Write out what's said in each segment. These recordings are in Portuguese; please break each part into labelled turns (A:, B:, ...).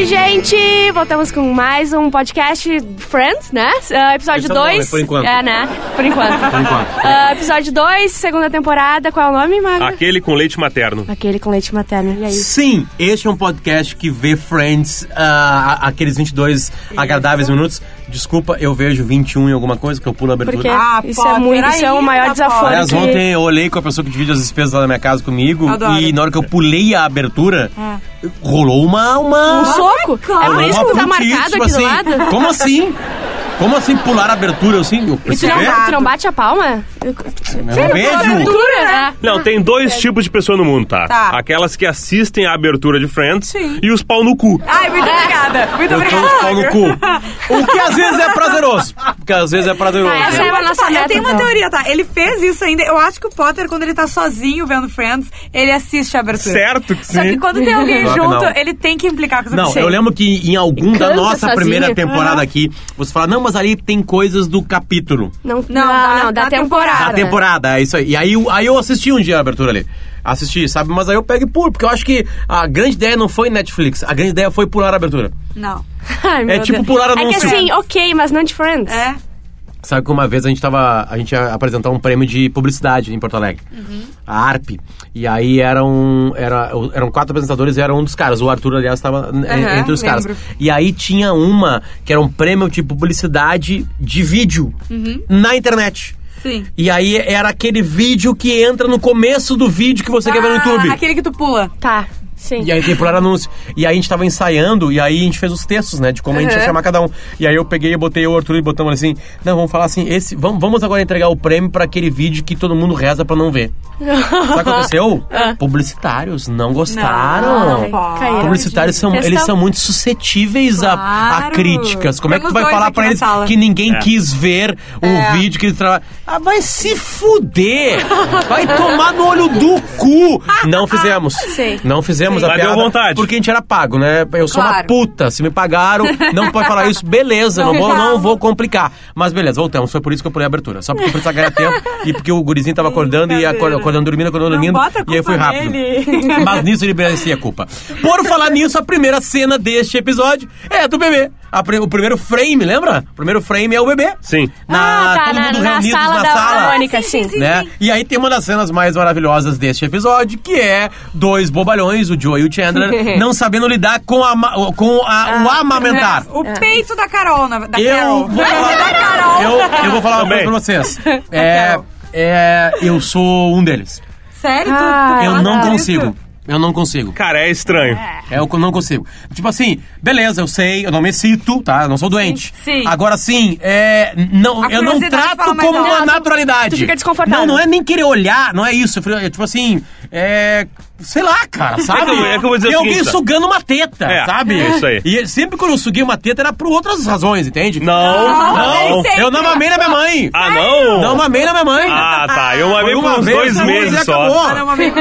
A: Oi, gente! Voltamos com mais um podcast Friends, né? Uh, episódio
B: Esse é o nome,
A: 2.
B: por enquanto.
A: É, né? Por enquanto.
B: Por enquanto.
A: Uh, episódio 2, segunda temporada. Qual é o nome, Maga?
C: Aquele com leite materno.
A: Aquele com leite materno. E aí?
B: Sim, este é um podcast que vê Friends, ah, aqueles 22 agradáveis minutos. Desculpa, eu vejo 21 em alguma coisa, que eu pulo a abertura.
A: Porque
D: Ah,
A: isso é muito, isso é o maior.
D: Potter.
B: Aliás,
A: que-
B: ontem eu olhei com a pessoa que divide as despesas lá na minha casa comigo
D: Adoro.
B: e na hora que eu pulei a abertura, rolou uma... uma...
A: Um soco? É por isso que tá marcado
B: tipo
A: aqui do
B: assim,
A: lado?
B: Como assim? Como assim pular a abertura assim? Eu
A: E tu não, tu não bate a palma?
B: Eu não vejo.
A: Abertura, né?
C: Não, tem dois tipos de pessoa no mundo, tá?
D: Tá.
C: Aquelas que assistem a abertura de Friends
D: Sim.
C: e os pau no cu.
D: Ai, muito obrigada. Muito
B: Eu tô
D: obrigada.
B: pau no cu. O que às vezes é prazeroso. Porque às vezes é prazeroso.
A: Ah, essa é a
D: Pode
A: nossa meta,
D: eu tenho uma
A: então.
D: teoria, tá? Ele fez isso ainda. Eu acho que o Potter, quando ele tá sozinho vendo Friends, ele assiste a abertura.
C: Certo que
D: Só que
C: sim.
D: quando tem alguém
B: Claro que
D: junto,
B: não.
D: ele tem que implicar com os
B: Não, eu lembro que em algum da nossa
A: sozinho.
B: primeira temporada aqui, você fala, não, mas ali tem coisas do capítulo.
A: Não, não,
D: Não,
A: não,
D: da-
A: da,
D: da
A: temporada.
B: Da temporada, é isso aí. E aí, eu- aí eu assisti um dia a abertura ali. Assisti, sabe? Mas aí eu pego e pulo, porque eu acho que a grande ideia não foi Netflix, a grande ideia foi pular a abertura.
D: Não.
A: Ai, meu
B: É tipo
A: Deus.
B: pular
A: É que
B: anúncio.
A: assim, ok, mas não de Friends.
D: É?
B: Sabe que uma vez a gente tava. A gente ia apresentar um prêmio de publicidade em Porto Alegre. A ARP. E aí eram, era, eram quatro apresentadores e era um dos caras. O Arthur, aliás, estava entre os caras.
D: lembro.
B: E aí tinha uma que era um prêmio de publicidade de vídeo na internet.
D: Sim.
B: E aí era aquele vídeo que entra no começo do vídeo que você quer ver no
D: Ah,
B: YouTube.
D: Aquele que tu pula.
A: Tá, sim.
B: E aí tem pular anúncio. E aí a gente tava ensaiando, e aí a gente fez os textos, né? De como a gente ia chamar cada um. E aí eu peguei e botei o Arthur e botamos assim, não, vamos falar assim, esse. Vamos, vamos agora entregar o prêmio pra aquele vídeo que todo mundo reza pra não ver. Sabe o que aconteceu? Publicitários não gostaram.
D: Não.
B: Publicitários são,
A: Questão.
B: eles são muito suscetíveis a, a
D: Claro.
B: críticas. Como é que tu
D: Temos
B: vai falar
D: na
B: eles
D: sala.
B: que ninguém
C: É.
B: quis ver o
D: É.
B: vídeo que eles trabalham? Ah, vai se fuder! Vai tomar no olho do cu! Não fizemos.
A: Sim.
B: Não fizemos a
C: Mas
B: piada.
C: deu vontade.
B: Porque a gente era pago, né? Eu sou uma
D: Claro.
B: puta. Se me pagaram, não pode falar isso. Beleza, não,
D: Não
B: vou, não vou complicar. Mas beleza, voltamos. Foi por isso que eu pulei a abertura. Só porque eu precisava ganhar tempo e porque o gurizinho tava acordando e
D: Brincadeira.
B: acordando, acordando dormindo, acordando
D: Não
B: dormindo.
D: bota a
B: E aí foi rápido.
D: nele.
B: Mas nisso ele merecia a culpa. Por falar nisso, a primeira cena deste episódio é do bebê. A pri- o primeiro frame, lembra? O primeiro frame é o bebê.
C: Sim.
A: ah, tá,
B: todo
A: na,
B: mundo
A: na
B: reunidos
A: sala
B: na
A: da
B: sala.
A: Mônica, sim.
B: né? E aí tem uma das cenas mais maravilhosas deste episódio, que é dois bobalhões, o Joe e o Chandler, não sabendo lidar com, a, com a- o amamentar.
D: O peito da Carol, na, da
B: Eu
D: Carol.
B: vou falar,
D: da Carol.
B: eu, eu vou falar uma
C: Também.
B: coisa pra vocês. É, é, eu sou um deles.
D: Sério?
A: Ah,
B: Eu não
D: isso?
B: consigo. Eu não consigo.
C: Cara, é estranho.
B: É o que eu não consigo. Tipo assim, beleza, eu sei, eu não me cito, tá? Eu não sou doente.
D: sim.
B: Agora sim, é. Não, eu não trato como uma naturalidade.
A: Tu fica desconfortável.
B: Não, não é nem querer olhar, não é isso. Eu falei, é Tipo assim, é. Sei lá, cara, sabe?
C: É que eu- é que eu vou dizer
B: Tem
C: o
B: alguém
C: seguinte,
B: sugando uma teta,
C: É,
B: sabe?
C: é isso aí.
B: E sempre quando eu suguei uma teta era por outras razões, entende?
C: Não,
D: Não,
C: não.
D: sei.
B: Eu não mamei na minha mãe.
C: Ah, não?
B: Não mamei na minha mãe.
C: Ah, tá. Eu mamei por uns dois meses
B: e
C: só.
B: acabou.
D: Ah, não, amiga.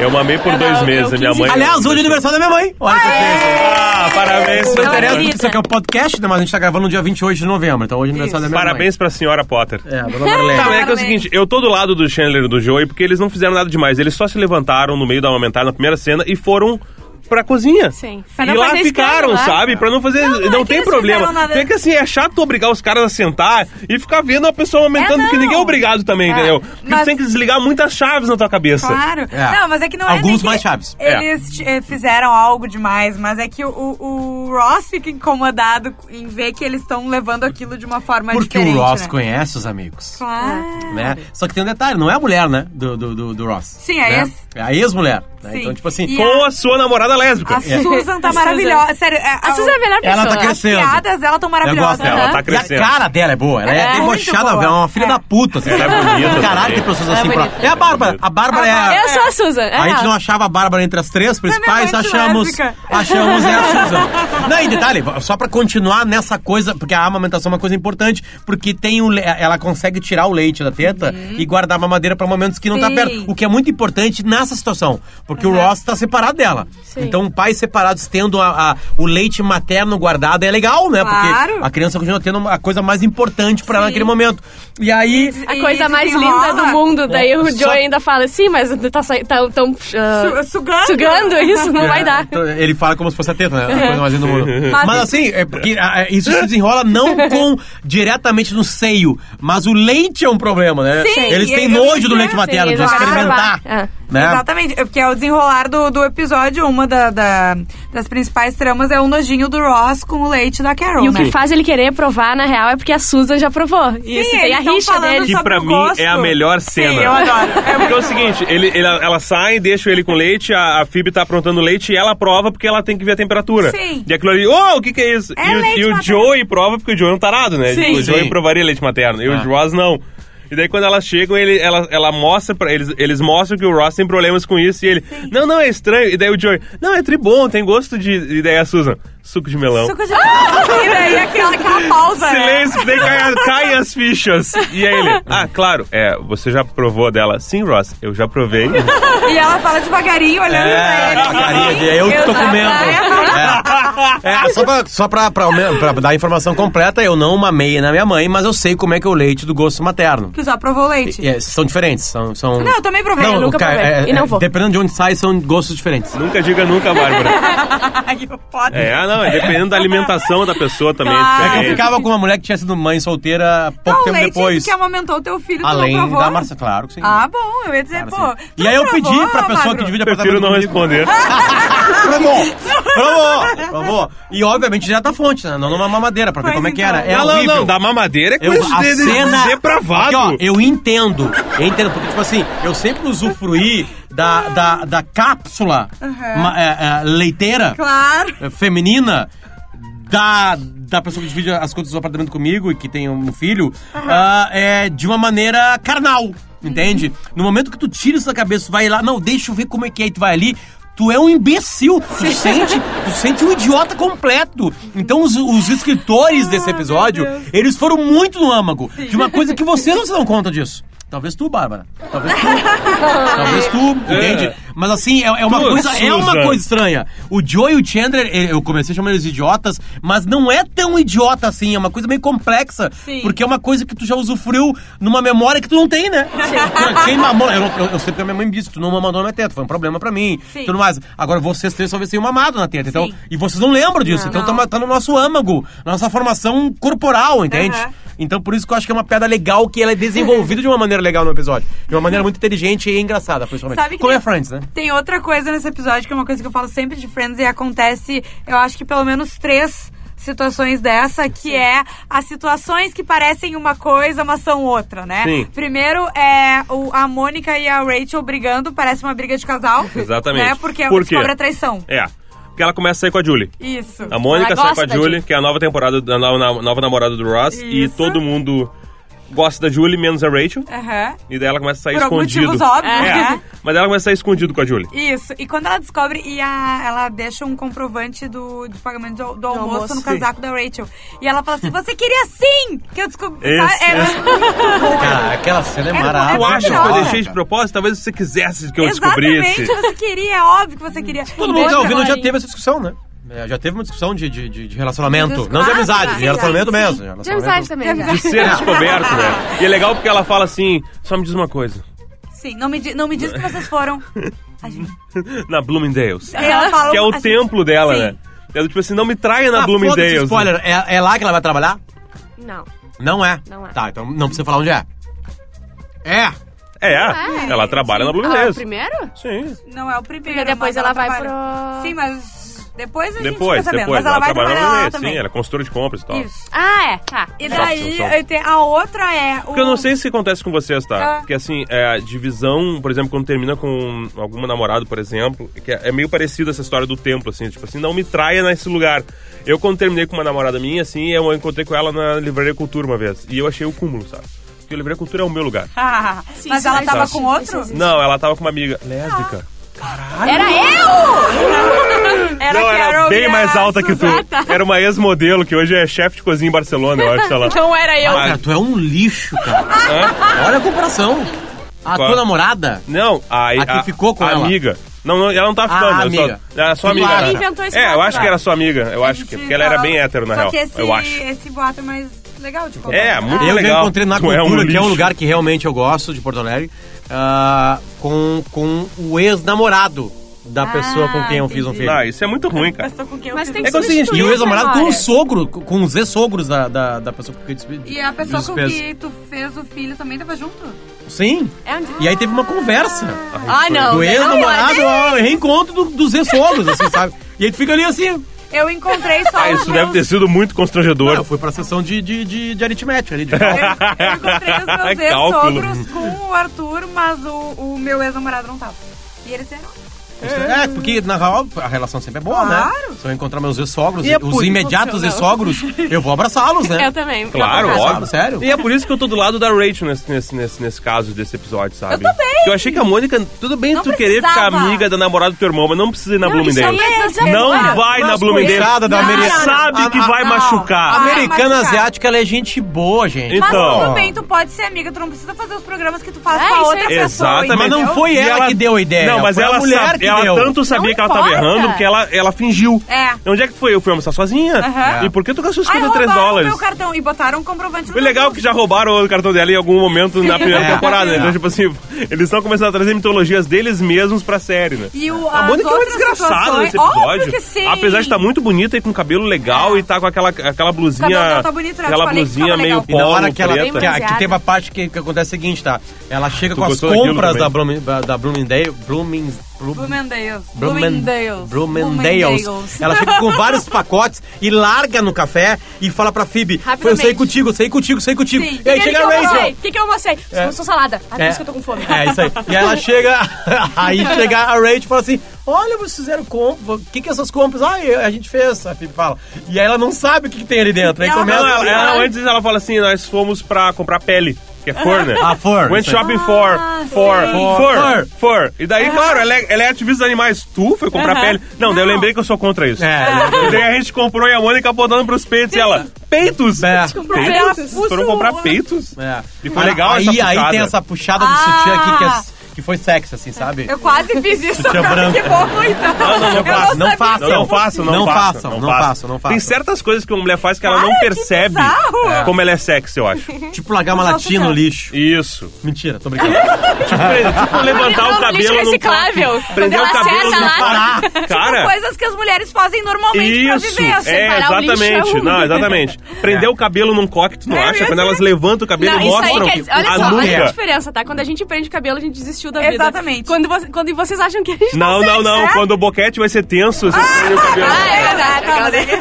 C: Eu mamei por dois
A: eu
C: meses. A minha
A: 15
C: mãe.
B: Aliás, hoje é aniversário da minha mãe. Olha que.
C: Ah, parabéns.
B: Não interessa,
A: querida.
B: isso aqui é o podcast, né? Mas a gente tá gravando no dia 28 de novembro, então hoje é aniversário da minha
C: Parabéns pra senhora Potter.
B: mãe. É, dona Marlene.
C: Tá, é que é o seguinte, eu tô do lado do Chandler e do Joey porque eles não fizeram nada demais. Eles só se levantaram no meio da amamentar na primeira cena e foram pra cozinha.
A: Sim.
C: E
A: Pra não
C: lá ficaram,
A: né?
C: sabe? Pra não fazer. Não,
D: não é que
C: tem problema.
D: nada-
C: Tem que assim, é chato obrigar os caras a sentar e ficar vendo a pessoa aumentando,
D: É,
C: porque
D: não.
C: ninguém é obrigado também, entendeu? Porque
D: mas-
C: tu tem que desligar muitas chaves na tua cabeça.
D: Claro.
B: É.
D: Não, mas é que não é
B: Alguns
D: nem que
B: mais chaves.
D: Eles eh, fizeram algo demais, mas é que o, o- Ross fica incomodado em ver que eles estão levando aquilo de uma forma
B: Porque
D: diferente.
B: o Ross
D: né?
B: conhece os amigos.
D: Claro.
B: Né? Só que tem um detalhe, não é a mulher, né? Do, do, do, do Ross.
D: Sim, a
B: né?
D: ex.
B: É a ex-mulher. Né? Então, tipo assim.
D: E
C: Com a sua namorada lésbica.
D: A Susan tá maravilhosa. Sério, é-
A: A Susan é a melhor pessoa.
B: Ela tá
D: As
B: crescendo.
D: piadas dela tão maravilhosas.
B: gosto.
C: Ela tá
B: E a
C: crescendo.
B: cara dela é boa. Ela é,
D: É
B: debochada, velho. É uma filha
D: É.
B: da puta. Assim,
C: Ela é bonita
B: Caralho, tem pessoas
A: é
B: assim. pra-. É a Bárbara. A Bárbara é.
A: Eu sou a Susan. é
B: A gente não achava a Bárbara entre as três principais, achamos,
D: lésbica.
B: achamos é a Susan. Não, e detalhe, só pra continuar nessa coisa, porque a amamentação é uma coisa importante, porque tem o, le- ela consegue tirar o leite da teta e guardar a mamadeira pra momentos que não tá perto. O que é muito importante nessa situação. Porque Porque o Ross tá separado dela.
A: Sim.
B: Então, pais separados tendo a- a- o leite materno guardado é legal, né?
D: Claro.
B: Porque a criança continua tendo a coisa mais importante pra ela
D: Sim.
B: naquele momento. E aí.
A: A
D: E
A: coisa mais linda do mundo. Daí
B: É,
A: o
B: só-
A: Joey ainda fala, sim, mas tá sa- tão, ah,
D: Su- sugando.
A: sugando isso, não vai
B: É,
A: dar.
B: então, Ele fala como se fosse a teta, né? A coisa mais linda do mundo.
D: Mas-
B: Mas assim, é porque ah, é, isso se desenrola não com diretamente no seio, mas o leite é um problema, né?
D: Sim,
B: Eles têm nojo do leite
D: sim,
B: materno, de
A: eles vão
B: experimentar.
A: É.
B: Né?
D: Exatamente, é porque é o desenrolar do, do episódio, uma da- da- das principais tramas é o nojinho do Ross com o leite da Carol,
A: E o
D: né?
A: que faz ele querer provar, na real, é porque a Susan já provou. E isso, tem a rixa
D: falando
A: deles.
C: Que pra
D: o
C: mim
D: gosto.
C: é a melhor cena.
D: Sim, eu adoro. É
C: Porque é o seguinte, ele, ele- ela sai, deixa ele com leite, a, a Phoebe tá aprontando leite e ela prova porque ela tem que ver a temperatura.
D: Sim.
C: E aquilo ali, oh, o que que é isso?
D: É
C: e o,
D: leite
C: e o. Joey prova porque o Joey é um tarado, né?
A: Sim.
C: O Joey
B: Sim.
C: provaria leite materno. E
B: Ah.
C: o Ross não. E daí quando elas chegam, ele, ela, ela mostra pra eles, eles mostram que o Ross tem problemas com isso e ele, não, não, é estranho. E daí o Joey, não, é tribom, tem gosto de... E daí a Susan, suco de melão.
D: Suco de E daí aquela, aquela pausa, né?
C: Silêncio, que daí caem, caem as fichas. E aí ele, ah, claro, é, você já provou dela? Sim, Ross, eu já provei.
D: E ela fala devagarinho, olhando pra ele.
B: É, a carinha de eu que tô comendo. É, É, só, pra, só pra, pra, pra dar a informação completa, eu não mamei na minha mãe, mas eu sei como é que é o leite do gosto materno.
D: Tu já provou leite?
B: É, são diferentes, são... são...
D: Não, eu também provei.
B: Não,
A: nunca
B: o ca-
A: provei. E não vou.
B: Dependendo de onde sai, são gostos diferentes.
C: nunca diga nunca, Bárbara.
D: Ai, eu foda.
C: É, ah, não, é dependendo da alimentação da pessoa também.
D: Claro.
C: é
B: É que eu ficava com uma mulher que tinha sido mãe solteira pouco
D: Não, o
B: tempo
D: leite
B: depois.
D: que amamentou teu filho, tu
B: Além
D: não provou?
B: da Marcia, claro que sim.
D: Ah, bom, eu ia dizer,
B: Claro,
D: pô.
B: sim. E aí
D: não
B: eu pedi
D: provou,
B: pra pessoa
D: Magro?
B: que divide
C: Prefiro
B: apartamento
C: não
B: comigo.
C: responder.
B: Provou! Provou! Provou! E obviamente já tá fonte, né? Não numa mamadeira, pra ver
D: Pois
B: como é que
D: então.
B: era. É
C: não, não,
B: horrível.
C: não, da mamadeira é
B: Eu,
C: coisa
B: a
C: de, de-
B: cena.
C: depravado.
B: Aqui, ó, eu entendo. Eu entendo, porque, tipo assim, eu sempre usufruí da, da, da cápsula ma- é, é, leiteira
D: Claro.
B: é, feminina da, da pessoa que divide as contas do apartamento comigo e que tem um filho ah, é, de uma maneira carnal, entende? No momento que tu tira isso da cabeça, tu vai lá, não, deixa eu ver como é que é, e tu vai ali. Tu é um imbecil, tu sente, tu sente um idiota completo. Então os, os escritores desse episódio, eles foram muito no âmago de uma coisa que vocês não se dão conta disso. Talvez tu, Bárbara. Talvez tu. Talvez tu, entende? Mas assim, é, é uma
C: Tu,
B: coisa, é uma coisa estranha. O Joe e o Chandler, eh, eu comecei chamando eles de idiotas, mas não é tão idiota assim, é uma coisa meio complexa.
D: Sim.
B: Porque é uma coisa que tu já usufruiu numa memória que tu não tem, né? Quem mamou, eu, eu, eu sei porque a minha mãe me disse, tu não mamou na minha teta, foi um problema pra mim.
D: Sim.
B: Tudo mais. Agora vocês três talvez tenham mamado na teta, então,
D: Sim.
B: e vocês não lembram disso, então tá, tá no nosso âmago, na nossa formação corporal, entende?
D: Aham.
B: Então por isso que eu acho que é uma piada legal, que ela é desenvolvida de uma maneira legal no episódio. De uma maneira muito inteligente e engraçada, principalmente.
D: Sabe que
B: Como é Friends, né?
D: Tem outra coisa nesse episódio que é uma coisa que eu falo sempre de Friends e acontece, eu acho que pelo menos três situações dessa, que é as situações que parecem uma coisa, mas são outra, né?
C: Sim.
D: Primeiro é o, a Mônica e a Rachel brigando, parece uma briga de casal.
C: Exatamente.
D: Né? Porque
C: Por quê?
D: descobre a traição.
C: É, porque ela começa a sair com a Julie.
D: Isso.
C: A Mônica
A: Ela
C: sai com a
A: da
C: Julie,
A: Julie.
C: que é a nova temporada, a nova, nova namorada do Ross. E
D: Isso.
C: todo mundo gosta da Julie, menos a Rachel.
D: Aham.
C: E daí ela começa a sair
D: Por
C: escondido.
D: motivos óbvios,
C: É,
D: né?
C: mas ela começa a sair escondido com a Julie.
D: Isso. E quando ela descobre, e a, ela deixa um comprovante do, de pagamento do, do almoço,
A: almoço.
D: no casaco da Rachel. E ela fala assim: Você queria sim! Que eu descobri.
C: Esse,
D: Sabe? É.
B: Cara, aquela cena é,
D: É
B: maravilhosa.
C: Tu acha que eu deixei de propósito? Talvez você quisesse que eu
D: Exatamente,
C: descobrisse.
D: você queria, é óbvio que você queria.
B: Todo mundo tá ouvindo já teve essa discussão, né? É, já teve uma discussão de, de, de- de relacionamento. Não de amizade,
D: sim,
B: de relacionamento
D: sim,
B: mesmo.
D: sim.
B: de
A: De
B: relacionamento.
A: amizade também, já.
C: De ser descoberto, né? E é legal porque ela fala assim: só me diz uma coisa.
D: Sim, não me, não me diz que vocês foram. A gente-
C: Na Bloomingdale's.
D: Ela fala,
C: Que é o
D: gente-
C: templo dela,
D: Sim.
C: né? Ela, tipo assim, não me traia na
B: Ah,
C: Bloomingdale's.
B: spoiler, é, é lá que ela vai trabalhar?
A: Não.
B: Não é?
A: Não é.
B: Tá, então não precisa falar onde é. É!
C: É,
A: É,
C: ela trabalha na
A: Ah, o
C: Bloomingdale's.
A: primeiro?
C: Sim.
D: Não é o primeiro.
A: Porque depois
D: mas
A: ela vai
D: trabalha-
A: pro-
D: Sim, mas depois a gente
C: Depois,
D: fica sabendo.
C: depois.
D: mas ela, vai
C: trabalha na
D: trabalhar lá também.
C: sim. Ela é consultora de compras e tal.
D: Isso.
A: Ah, é. Tá.
D: E daí, a outra é. O...
C: Porque eu não sei se acontece com vocês, tá?
D: Ah.
C: Porque assim, é, a divisão, por exemplo, quando termina com alguma namorada, por exemplo, que é, é meio parecido essa história do templo, assim, tipo assim, não me traia nesse lugar. Eu, quando terminei com uma namorada minha, assim, eu encontrei com ela na Livraria Cultura uma vez. E eu achei o cúmulo, sabe? Porque a Livraria Cultura é o meu lugar.
A: Sim,
D: mas ela tava com outro?
C: Não, ela tava com uma amiga lésbica.
A: Era eu!
D: Era
C: não, era
D: Carol
C: bem
D: a
C: mais alta que tu. Era uma ex-modelo que hoje é chefe de cozinha em Barcelona, eu acho. Ela...
A: Não era eu.
B: Ah, cara, tu é um lixo, cara. Olha a comparação. A
C: Qual?
B: tua namorada.
C: Não, a,
B: A que ficou com
C: a
B: ela.
C: amiga. Não, não, ela não tá ficando.
B: Ah,
C: eu só-
B: amiga.
C: Era sua amiga.
B: acha?
C: né?
A: Inventou esse
C: É, eu acho que era sua amiga. Eu
D: A
C: acho que. Porque ela era bem hétero, na
D: Só
C: real.
D: que esse,
C: Eu acho.
D: esse boato é mais legal de
C: É,
D: contar.
C: muito
B: Eu já
C: legal.
B: encontrei na
C: Tu é um
B: cultura, que é um lugar que realmente eu gosto de Porto Alegre, ah, com, com o ex-namorado da
D: Ah,
B: pessoa com quem eu fiz um
D: entendi.
B: filho.
C: Ah, isso é muito ruim, cara.
D: Pessoa com quem eu
A: Mas
D: fiz
A: tem que
B: É que é o seguinte, e o ex-namorado com o sogro, com os ex-sogros da, da, da pessoa com quem eu despe-
D: E a pessoa com
B: despeço.
D: que tu fez o filho também tava junto?
B: Sim.
A: É onde...
B: E aí teve uma conversa.
A: Ah, não.
B: do ex-namorado, ó, reencontro do- dos ex-sogros, assim, sabe? E aí tu fica ali assim.
D: Eu encontrei só
C: Ah, isso
D: meus...
C: deve ter sido muito constrangedor.
B: Eu fui pra sessão de, de, de, de aritmética ali. De
D: Eu, eu encontrei os meus ex-sogros com o Arthur, mas o, o meu ex-namorado não tava. E eles eram...
B: É, porque na real a relação sempre é boa, né?
D: Claro.
B: Se eu encontrar meus ex-sogros,
C: é
B: os imediatos ex-sogros, eu vou abraçá-los, né?
A: Eu também.
C: Claro,
A: Eu
C: óbvio.
B: Sério?
C: E é por isso que eu tô do lado da Rachel nesse, nesse, nesse, nesse caso desse episódio, sabe?
D: Eu também.
C: Eu achei que a Mônica, tudo bem
D: Não
C: tu querer ficar
D: precisava.
C: amiga da namorada do teu irmão, mas não precisa ir na
A: Não,
C: Bloomingdale.
A: é
C: Não vai na Bloomingdale.
B: da
D: Não,
B: americana.
C: Sabe que vai
B: a-
C: machucar.
B: A americana asiática, ela é gente boa, gente.
D: Mas
C: Então.
D: tudo bem, tu pode ser amiga, tu não precisa fazer os programas que tu faz
A: É,
D: com a outra pessoa.
C: Exatamente.
B: Mas não foi ela, que deu a ideia.
C: Não, mas ela,
B: a mulher
C: ela
B: deu.
C: tanto sabia
D: Não
C: que ela tava
D: importa.
C: errando que ela, ela fingiu.
D: É.
C: Onde é que foi? Eu fui almoçar sozinha.
D: Aham.
C: E por que tu gastou
D: Ai,
C: 53
D: roubaram
C: dólares?
D: meu cartão e botaram um comprovante
C: Foi legal que já roubaram o cartão dela em algum momento na primeira
B: É.
C: temporada, né?
B: É.
C: Então, tipo assim, eles estão começando a trazer mitologias deles mesmos pra série, né?
D: E o,
C: A Mônica é uma desgraçada
D: situações-
C: nesse episódio.
D: Óbvio que sim.
C: Apesar de estar muito bonita e com cabelo legal
D: É.
C: e tá com aquela, aquela blusinha.
D: tá bonito, né?
C: Aquela blusinha meio.
B: E na hora
C: polo,
B: que ela. Que, que
A: bronzeada.
B: teve a parte que, que acontece o seguinte, tá? Ela chega
C: Tu
B: com as compras da, Blooming, da Bloomingdale. Blooming, Bloom-
D: Bloomingdale's.
B: Bloomingdale's.
D: Bloomingdale's.
B: Bloomingdale's. Ela fica com vários pacotes e larga no café e fala pra Phoebe: Foi, eu sei contigo, sei contigo, sei contigo.
D: Sim.
B: E aí
A: que,
B: chega
A: que
B: a Rachel.
A: O que, que eu almocei?
B: É.
A: Eu sou salada. Ah, por
B: É.
A: isso que eu tô com fome.
B: É, isso aí. E aí ela chega, aí chega a Rachel e fala assim: Olha, vocês fizeram compras. O que, que essas compras? Ah, a gente fez. A Phoebe fala. E aí ela não sabe o que, que tem ali dentro. Aí
D: Não,
B: começa.
C: Ela, ela- antes ela fala assim: nós fomos pra comprar pele. Que é for, né?
B: Ah, for,
C: Went
B: aí.
C: shopping for,
D: Ah,
C: for, for,
B: For.
C: for. E daí, claro, ela é, ela é ativista dos animais. Tu foi comprar pele? Não, daí eu lembrei que eu sou contra isso.
B: É,
C: E daí a gente comprou e a Mônica apontando pros peitos e ela, peitos?
B: É.
C: Peitos? Foram comprar peitos?
B: É.
C: E foi legal
B: aí,
C: essa
B: aí
C: puxada.
B: tem essa puxada do
D: Ah.
B: sutiã aqui que, é- que foi sexy, assim, sabe?
D: Eu quase fiz isso
B: Sutiã
D: agora.
B: branco.
D: Que bom, então.
C: Não, não, não
D: Eu
C: faça,
B: não
D: sabia.
B: faça.
C: Não, não façam, não,
B: Não
C: façam,
B: façam, não façam, não façam.
C: Tem certas coisas que uma mulher faz que ela não
D: que
C: percebe
D: bizarro.
C: é, como ela é sexy, eu acho.
B: Tipo largar uma latinha no lixo.
C: Isso.
B: Mentira, tô brincando.
C: Tipo, levantar o
A: Não,
C: cabelo
A: lixo
C: no
A: reciclável.
C: Prender o cabelo
A: acerta
C: no
A: lá-
C: copo. Cara,
D: Coisas que as mulheres fazem normalmente pra
C: Isso,
D: viver. assim,
C: é, exatamente.
A: é um-
C: Não, exatamente. Prender o cabelo num coque, tu não
D: É
C: acha? Quando elas levantam o cabelo
A: Não,
C: e
A: isso aí
C: mostram
A: quer dizer, olha
C: a
A: só, olha a diferença, tá? Quando a gente prende o cabelo, a gente desistiu da vida.
D: Exatamente.
A: Quando, você- quando vocês acham que a gente
C: Não, não, não.
D: é?
C: Quando o boquete vai ser tenso, você prende o cabelo.
A: Ah, é verdade. dele.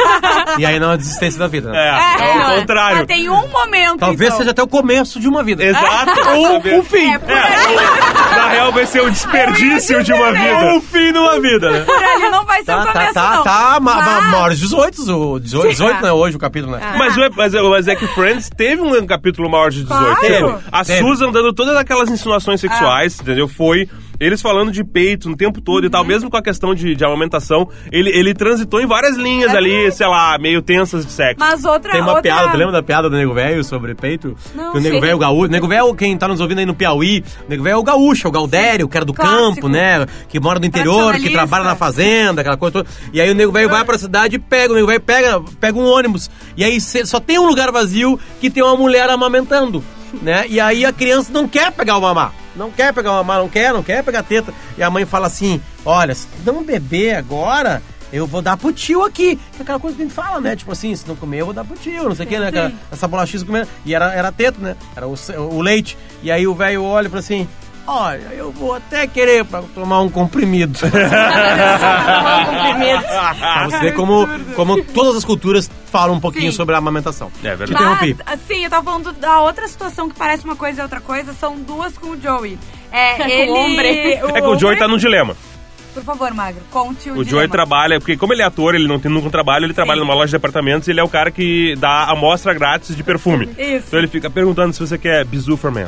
B: E aí não é a desistência da vida. né?
C: É, é,
A: não,
C: o
A: é.
C: contrário.
D: Ah, tem um momento,
B: Talvez
D: então.
B: seja até o começo de uma vida.
C: Exato.
B: Ou o fim.
D: É,
C: É, na real vai ser o desperdício de uma vida.
B: Ou o fim de uma vida, né?
D: ali não vai ser
B: Tá,
D: o
B: tá,
D: começo,
B: tá,
D: não.
B: tá. Ma, ma,
D: Mas-
B: maiores 18, o 18, 18 né, hoje o capítulo, né?
C: Mas, o- mas, mas é que Friends teve um capítulo maior de 18.
D: Claro.
C: Tipo, a
B: Teve.
C: Susan dando todas aquelas insinuações sexuais, entendeu? Foi eles falando de peito no tempo todo e tal, mesmo com a questão de, de amamentação, ele, ele transitou em várias linhas ali, sei lá, meio tensas de sexo.
D: Mas outra...
B: Tem uma
D: outra...
B: piada, tu lembra da piada do Nego Velho sobre peito?
D: Não,
B: que o Nego. Velho, o gaúcho. Nego Velho, quem tá nos ouvindo aí no Piauí, o Nego Velho é o gaúcho, é o Galdério, que era do
D: Clássico.
B: campo, né? Que mora no interior, que trabalha na fazenda, aquela coisa toda. E aí o Nego Velho vai pra cidade e pega, o Nego Velho pega, pega um ônibus. E aí cê- só tem um lugar vazio que tem uma mulher amamentando, né? E aí a criança não quer pegar o mamá. Não quer pegar o mamá, não quer, não quer pegar teta. E a mãe fala assim: olha, se não beber agora, eu vou dar pro tio aqui. Que é aquela coisa que a gente fala, né? Tipo assim, se não comer, eu vou dar pro tio, não sei o que, né? Aquela- essa bolachinha comendo. E era, era teto, né? Era o, o leite. E aí o velho olha e fala assim: olha, eu vou até querer pra tomar um comprimido. pra você ver como, como todas as culturas falam um pouquinho
D: Sim.
B: sobre a amamentação.
C: É verdade.
B: Te interrompi.
D: Mas, assim, eu tava falando da outra situação que parece uma coisa e outra coisa, são duas com o Joey. É,
A: Com o
D: ele...
A: hombre.
C: É que o Joey tá num dilema.
D: Por favor, Magro, conte o
C: O Joey trabalha, porque como ele é ator, ele não tem nunca um trabalho, ele trabalha numa loja de departamentos e ele é o cara que dá amostra grátis de perfume.
D: Isso.
C: Então ele fica perguntando se você quer bizu for man.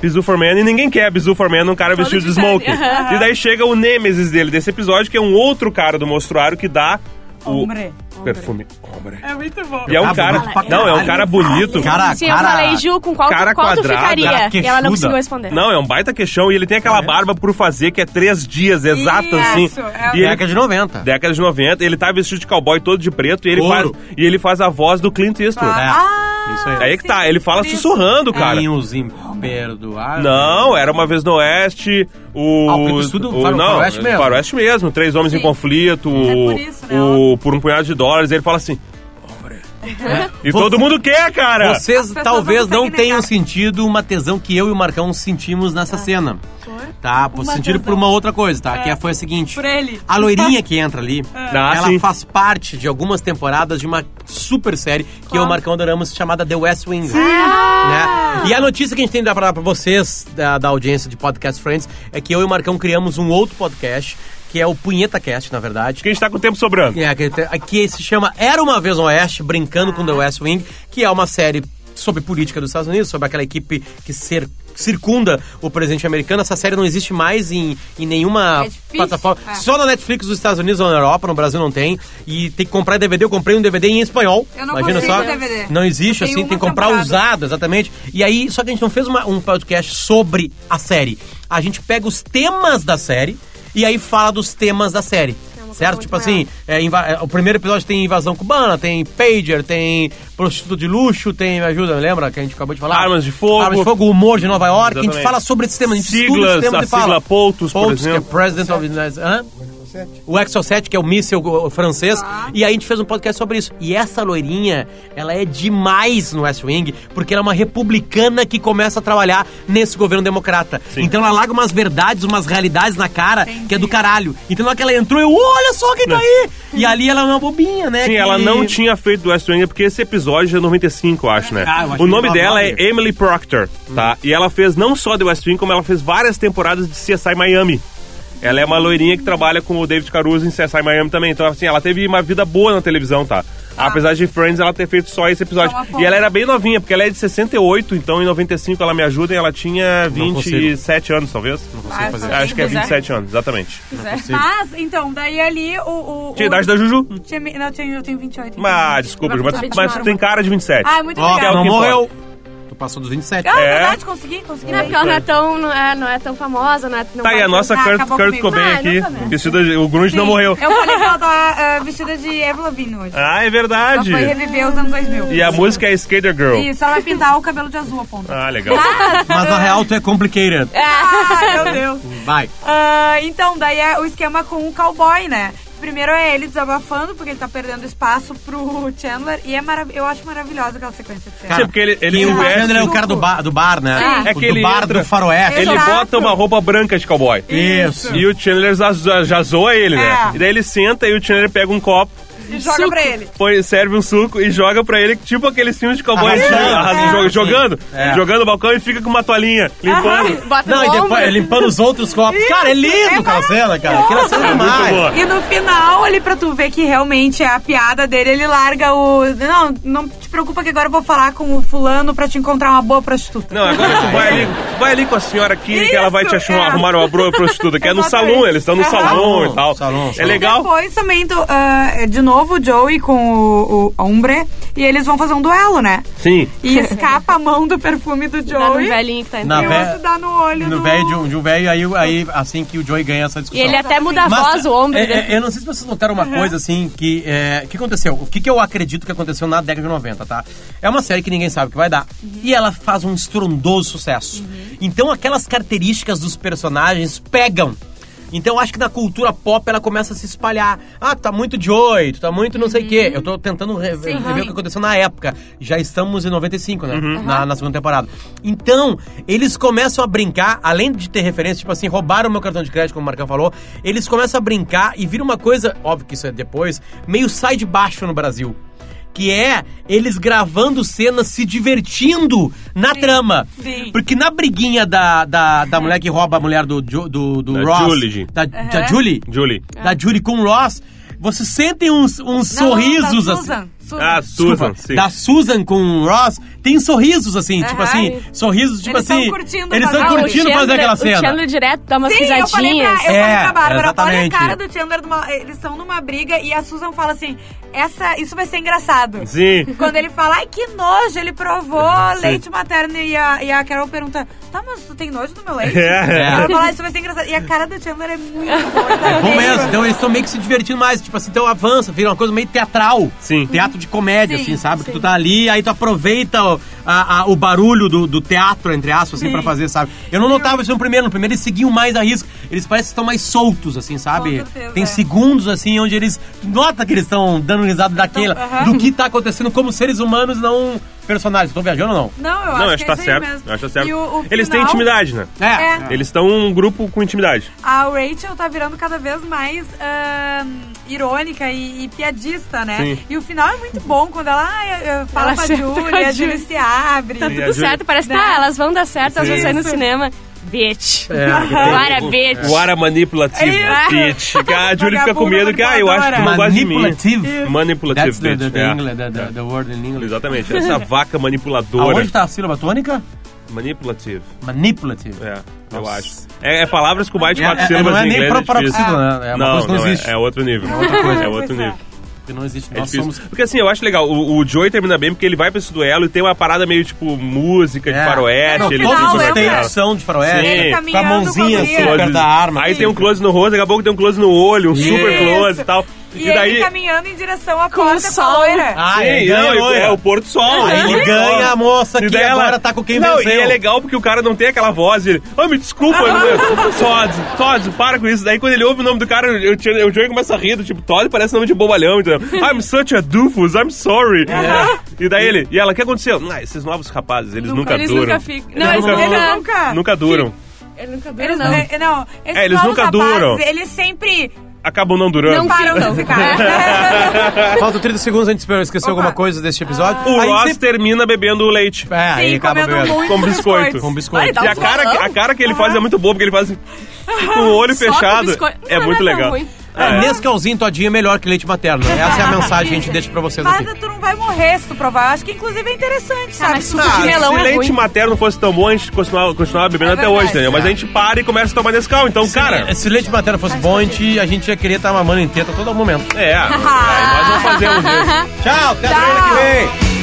C: bizu for man, e ninguém quer bizu for man, um cara
A: Todo
C: vestido de
A: diferente.
C: smoking. E daí chega o nêmesis dele desse episódio, que é um outro cara do mostruário que dá o
D: Hombre.
C: perfume Hombre.
D: É muito bom.
C: E é um
B: Ah,
C: cara, não, é um cara bonito.
B: Cara,
A: Sim,
B: cara,
A: eu falei, Ju, com qual,
C: cara
A: qual tu
C: quadrado,
A: ficaria?
B: cara
A: e ela não conseguiu responder.
C: Não, é um baita queixão e ele tem aquela barba por fazer que é três dias, exato assim.
D: Isso, é
C: E ele,
B: década de 90.
C: década de 90, ele tá vestido de cowboy todo de preto e ele, faz, e ele faz a voz do Clint Eastwood.
B: É. Isso aí.
C: Aí que tá, ele fala sussurrando, cara.
B: Tem os imperdoáveis.
C: Não, era uma vez no Oeste, o...
B: Ah, o Eastwood,
C: o,
B: faro-
C: não,
B: faroeste mesmo.
C: faroeste mesmo, Três Homens em
D: Sim.
C: Conflito,
D: É por isso, né?
C: o Por um Punhado de Dólares, ele fala assim... E todo mundo quer, cara!
B: Vocês talvez
D: não
B: não tenham
D: negar.
B: sentido uma tesão que eu e o Marcão sentimos nessa cena. Tá? Por sentido por uma outra coisa, tá?
D: É.
B: Que foi a seguinte.
D: Por ele.
B: A loirinha que entra ali,
C: Ah,
B: ela
C: sim.
B: faz parte de algumas temporadas de uma super série que eu e o Marcão adoramos, chamada The West Wing. Né? E a notícia que a gente tem pra dar pra vocês, da, da audiência de Podcast Friends, é que eu e o Marcão criamos um outro podcast, que é o Punheta Cast, na verdade.
C: Que a gente tá com o tempo sobrando.
B: É, que, que se chama Era Uma Vez no Oeste, brincando com The West Wing, que é uma série sobre política dos Estados Unidos, sobre aquela equipe que ser, circunda o presidente americano. Essa série não existe mais em, em nenhuma
D: É
B: plataforma.
D: é.
B: Só na Netflix dos Estados Unidos ou na Europa, no Brasil não tem. E tem que comprar DVD. Eu comprei um DVD em espanhol.
D: Eu não
B: Imagina só.
D: DVD.
B: Não existe, assim, tem que comprar
D: temporada.
B: usado, exatamente. E aí, só que a gente não fez uma- um podcast sobre a série. A gente pega os temas da série e aí fala dos temas da série.
A: uma
B: Certo? Tipo assim, é, é, o primeiro episódio tem invasão cubana, tem pager, tem prostituta de luxo, tem, me ajuda, lembra que a gente acabou de falar?
C: Armas de fogo.
B: Armas de fogo, humor de Nova York. A gente
C: Exatamente.
B: fala sobre esses temas, a gente estuda
C: Siglas,
B: esses temas
C: a
B: e fala.
C: sigla POTUS, por
B: POTUS, que é
C: exemplo.
B: President of the United States. O Exocet, que é o míssil francês. E aí a gente fez um podcast sobre isso. E essa loirinha, ela é demais no West Wing, porque ela é uma republicana que começa a trabalhar nesse governo democrata.
C: Sim.
B: Então ela larga umas verdades, umas realidades na cara, que é do caralho. Então na hora que ela entrou, eu, olha só quem tá aí! E ali ela é uma bobinha, né?
C: Sim,
B: que-
C: ela não tinha feito do West Wing, porque esse episódio é 95, eu acho, né?
B: Ah, eu acho
C: o nome
B: é
C: dela é
B: 99.
C: Emily Proctor, tá? E ela fez não só The West Wing, como ela fez várias temporadas de CSI Miami. Ela é uma loirinha que trabalha com o David Caruso em CSI Miami também. Então, assim, ela teve uma vida boa na televisão, tá? Apesar de Friends ela ter feito só esse episódio. E ela era bem novinha, porque ela é de 68, então em 95 ela me ajuda e ela tinha
B: Não
C: 27 anos, talvez. Não
D: consigo Ah, fazer.
C: Acho que é
A: Pois é.
C: 27 anos, exatamente.
D: Mas, então, daí ali o. o
C: Tinha
D: o-
C: idade da Juju.
D: Tinha, não, eu tenho, eu tenho 28.
C: Mas, desculpa,
A: Vai
C: mas,
A: pra
C: mas tu tem cara de 27.
D: Ah, muito
B: Ó,
D: legal.
C: o
B: não morreu. Passou dos 27.
D: Ah, é
C: É.
D: verdade, consegui, consegui.
A: Não, porque ela não é tão, não é, não é tão famosa, não é... Não
C: Tá aí
A: vai-
C: a nossa
D: Ah,
C: Kurt, Kurt. Cobain
A: Ah,
C: aqui.
A: não tá.
C: Vestida de, o Grunge não
D: Sim.
C: morreu.
D: Eu falei que ela tá ah, vestida de Avril Lavigne hoje.
C: Ah, é
D: Ela
C: verdade.
D: foi reviver os anos 2000.
C: E a música é Skater Girl.
D: Isso, ela vai pintar o cabelo de azul a ponta.
C: Ah, legal.
B: Mas na real tu é complicated.
D: Ah, meu Deus.
B: Vai.
D: Ah, então, daí é o esquema com o cowboy, né? Primeiro é ele desabafando, porque ele tá perdendo espaço pro Chandler. E é marav eu acho maravilhosa aquela sequência de cena.
C: Sim, porque ele, ele
B: E o
C: veste-
B: Chandler é o cara do bar, do bar né?
C: É
B: O
C: que
B: do bar
C: entra-
B: do faroeste.
C: Ele
D: Exato.
C: bota uma roupa branca de cowboy.
B: Isso.
C: E o Chandler já, já, já zoa ele, né?
D: É.
C: E daí ele senta e o Chandler pega um copo,
D: E joga pra ele.
C: põe, serve um suco e joga pra ele, tipo aqueles filmes de cowboy
B: Arrasando.
C: antigos, arrasando,
D: É.
C: jo- jogando,
B: É.
C: jogando no balcão e fica com uma toalhinha, limpando.
B: Não, e depois limpando os outros copos. Cara, é lindo
D: É
B: aquela cena, cara. Aquela cena é
C: É muito
B: demais.
C: boa.
D: E no final, ali pra tu ver que realmente é a piada dele, ele larga o. Não, não te preocupa que agora eu vou falar com o fulano pra te encontrar uma boa prostituta.
C: Não, agora tu vai ali, vai ali com a senhora aqui que ela vai te
D: Isso,
C: achar,
D: é.
C: arrumar uma bro- prostituta, que é no salão, eles estão no salão e tal.
B: Salão,
C: É legal.
D: Depois também, tu, ah, de novo, o Joey com o, o Hombre, e eles vão fazer um duelo, né?
C: Sim.
D: E escapa a mão do perfume do
A: Dá no
D: Joey.
A: velhinho que tá
B: Na
D: e o
A: entrando.
D: outro dá no olho
B: No
D: do...
B: velho de um, de um velho, aí, aí assim que o Joey ganha essa
A: E
B: discussão.
A: ele até muda a voz, o ombro
B: é,
A: dele.
B: é, eu não sei se vocês notaram uma coisa assim que. É, que aconteceu? O que, que eu acredito que aconteceu na década de 90, tá? É uma série que ninguém sabe o que vai dar. E ela faz um estrondoso sucesso. Então aquelas características dos personagens pegam. Então eu acho que na cultura pop ela começa a se espalhar. Ah, tá muito Joey, tu tá muito não sei o quê. Eu tô tentando re-
D: Sim,
B: rever o que aconteceu na época. Já estamos em 95, né? Na, na segunda temporada. Então, eles começam a brincar, além de ter referência, tipo assim, roubaram meu cartão de crédito, como o Marcão falou, eles começam a brincar e vira uma coisa, óbvio que isso é depois, meio sai de baixo no Brasil. Que é eles gravando cenas se divertindo na trama.
D: sim.
B: Porque na briguinha da, da, da mulher que rouba a mulher do, do, do
C: Da
B: Ross.
C: Julie.
B: Da, da Julie
C: Julie.
B: da Julie com o Ross, vocês sentem uns, uns
D: Não,
B: sorrisos
D: da
B: assim.
D: Susan.
C: Ah, Susan,
B: Desculpa,
C: sim.
B: da Susan com o Ross, tem sorrisos assim, tipo
D: Aham.
B: assim, sorrisos tipo
D: Eles tão
B: assim.
D: curtindo
B: eles
D: fazer-
B: estão
D: Ah, o
B: curtindo
A: Chandler-
B: fazer aquela
A: O
B: cena.
A: Chandler direto dá umas
D: Sim, eu falei, pra, eu
A: risadinhas.
D: falei
B: É,
D: pra Bárbara, olha a
B: exatamente.
D: cara do Chandler, numa- eles estão numa briga e a Susan fala assim, essa, isso vai ser engraçado.
C: Sim.
D: Quando ele fala, ai que nojo, ele provou
C: Sim.
D: leite materno e a, e a Carol pergunta, tá, mas tu tem nojo do meu leite?
C: É.
D: Ela fala, isso vai ser engraçado. E a cara do Chandler é muito boa.
B: É bom mesmo, então eles estão meio que se divertindo mais, tipo assim, então avança, vira uma coisa meio teatral.
C: Sim.
B: Teatro de comédia,
D: Sim,
B: assim, sabe? Que tu tá ali, aí tu aproveita o, a- a- o barulho do, do teatro, entre aspas, assim,
D: Sim.
B: pra fazer, sabe? Eu não notava isso no primeiro, no primeiro eles seguiam mais a risco. Eles parecem que estão mais soltos, assim, sabe?
D: Certeza,
B: Tem
D: é.
B: segundos, assim, onde eles. tu Nota que eles estão dando risada daquela,
D: aham.
B: do que tá acontecendo como seres humanos, não personagens. Tô viajando ou não?
D: Não, eu
C: Não,
D: acho
C: acho que tá
D: é isso aí
C: certo.
D: mesmo.
C: Eu acho que tá certo.
D: E o, o
C: Eles têm
D: final,
C: intimidade, né?
D: É.
C: Eles estão um grupo com intimidade.
D: A Rachel tá virando cada vez mais ahn, irônica e, e piadista, né?
C: Sim.
D: E o final é muito bom, quando ela ah, fala
A: Ela
D: com a
A: senta com
D: Julie,
A: a
D: a Julie
A: Julie.
D: se abre.
A: Tá tudo
C: Julie-
A: certo, parece que
D: Né?
A: tá, elas vão dar certo, elas vão sair no cinema. Bitch.
B: É,
A: Bora, bitch.
C: What a manipulative
D: É.
C: bitch. A Julie fica com medo que, ah, eu acho que tu não gosta de mim.
B: Manipulative.
C: Manipulative
B: That's the,
C: bitch.
B: the, the,
C: é.
B: English, the, the, the word in English.
C: Exatamente. Essa vaca manipuladora.
B: Aonde tá a sílaba tônica?
C: Manipulative.
B: Manipulative.
C: É, eu
B: Nossa.
C: acho. É, é palavras com mais de
B: É,
C: quatro
B: é,
C: sílabas
B: não é
C: em inglês. é
B: paroxítono, né? É uma
C: não,
B: coisa que não
C: não, é-
B: existe.
C: É, outro nível.
B: outra coisa.
C: É outro
D: é.
C: nível.
B: Que não existe.
C: É
B: Nós
C: difícil.
B: somos.
C: Porque assim, eu acho legal, o, o Joey termina bem porque ele vai pra esse duelo e tem uma parada meio tipo música de
B: É.
C: faroeste.
B: Não,
C: ele
D: final,
B: todos
C: fica
B: os são de faroeste.
C: Sim.
D: Ele
B: Com a mãozinha
D: com a
B: assim, perto da arma.
C: Aí tem um close no rosto, daqui a pouco tem um close no olho, um super close e tal.
D: E,
C: E, daí.
D: ele caminhando em direção à
A: Com
D: porta
A: o
D: com a
A: sol.
D: loira.
B: Ah,
C: Sim,
B: ele
C: não,
B: ganha,
C: é o Porto Sol.
B: Ele ganha
C: Sol.
B: a moça
C: E
B: que
C: ela-
B: agora tá com quem
C: não,
B: venceu.
C: E é legal porque o cara não tem aquela voz de. Ah, me desculpa, Todd, Todd, para com isso. Daí quando ele ouve o nome do cara, eu, eu, o Joey começa a rir, do tipo, Todd parece nome de bobalhão, entendeu? I'm such a doofus, I'm sorry. E daí ele, e ela, o que aconteceu? Ah, esses novos rapazes, eles nunca,
A: eles
C: duram.
A: nunca ficam. Não, eles
C: nunca-
A: nunca.
D: nunca.
C: Nunca duram.
A: Ele nunca dura,
D: Eles,
A: não.
D: é, não,
C: É, eles nunca
D: rapazes,
C: duram.
D: Eles sempre
C: Acabam não durando.
A: Não
D: param de ficar.
B: Faltam 30 segundos antes de eu esquecer
D: Opa.
B: alguma coisa deste episódio.
C: O
B: Aí
C: Ross
B: sempre-
C: termina bebendo o leite.
B: É, aí
D: Sim,
B: acaba
D: comendo
B: bebendo.
D: muito
C: Com biscoito.
B: Com biscoito.
C: E
A: um
C: a cara, a cara que ele faz é muito boa, porque ele faz com o olho
A: Só
C: fechado. É
A: Não,
C: muito
A: não é
C: legal.
B: É, Nescauzinho todinho é melhor que leite materno. Essa é a mensagem que a gente deixa pra vocês aqui.
D: Mas tu não vai morrer se tu provar. Eu acho que inclusive é interessante, sabe?
A: mas suco
C: Ah,
A: de melão
C: se
A: é
C: leite
A: ruim.
C: materno fosse tão bom, a gente continuava, continuava bebendo
D: É
C: até
D: verdade.
C: hoje, entendeu? Mas a gente para e começa a tomar Nescau. Então, cara,
B: Se leite materno fosse bom, a gente, a gente ia querer estar mamando em teta a todo momento.
C: é. aí nós não fazemos isso.
B: Tchau, até a semana que vem.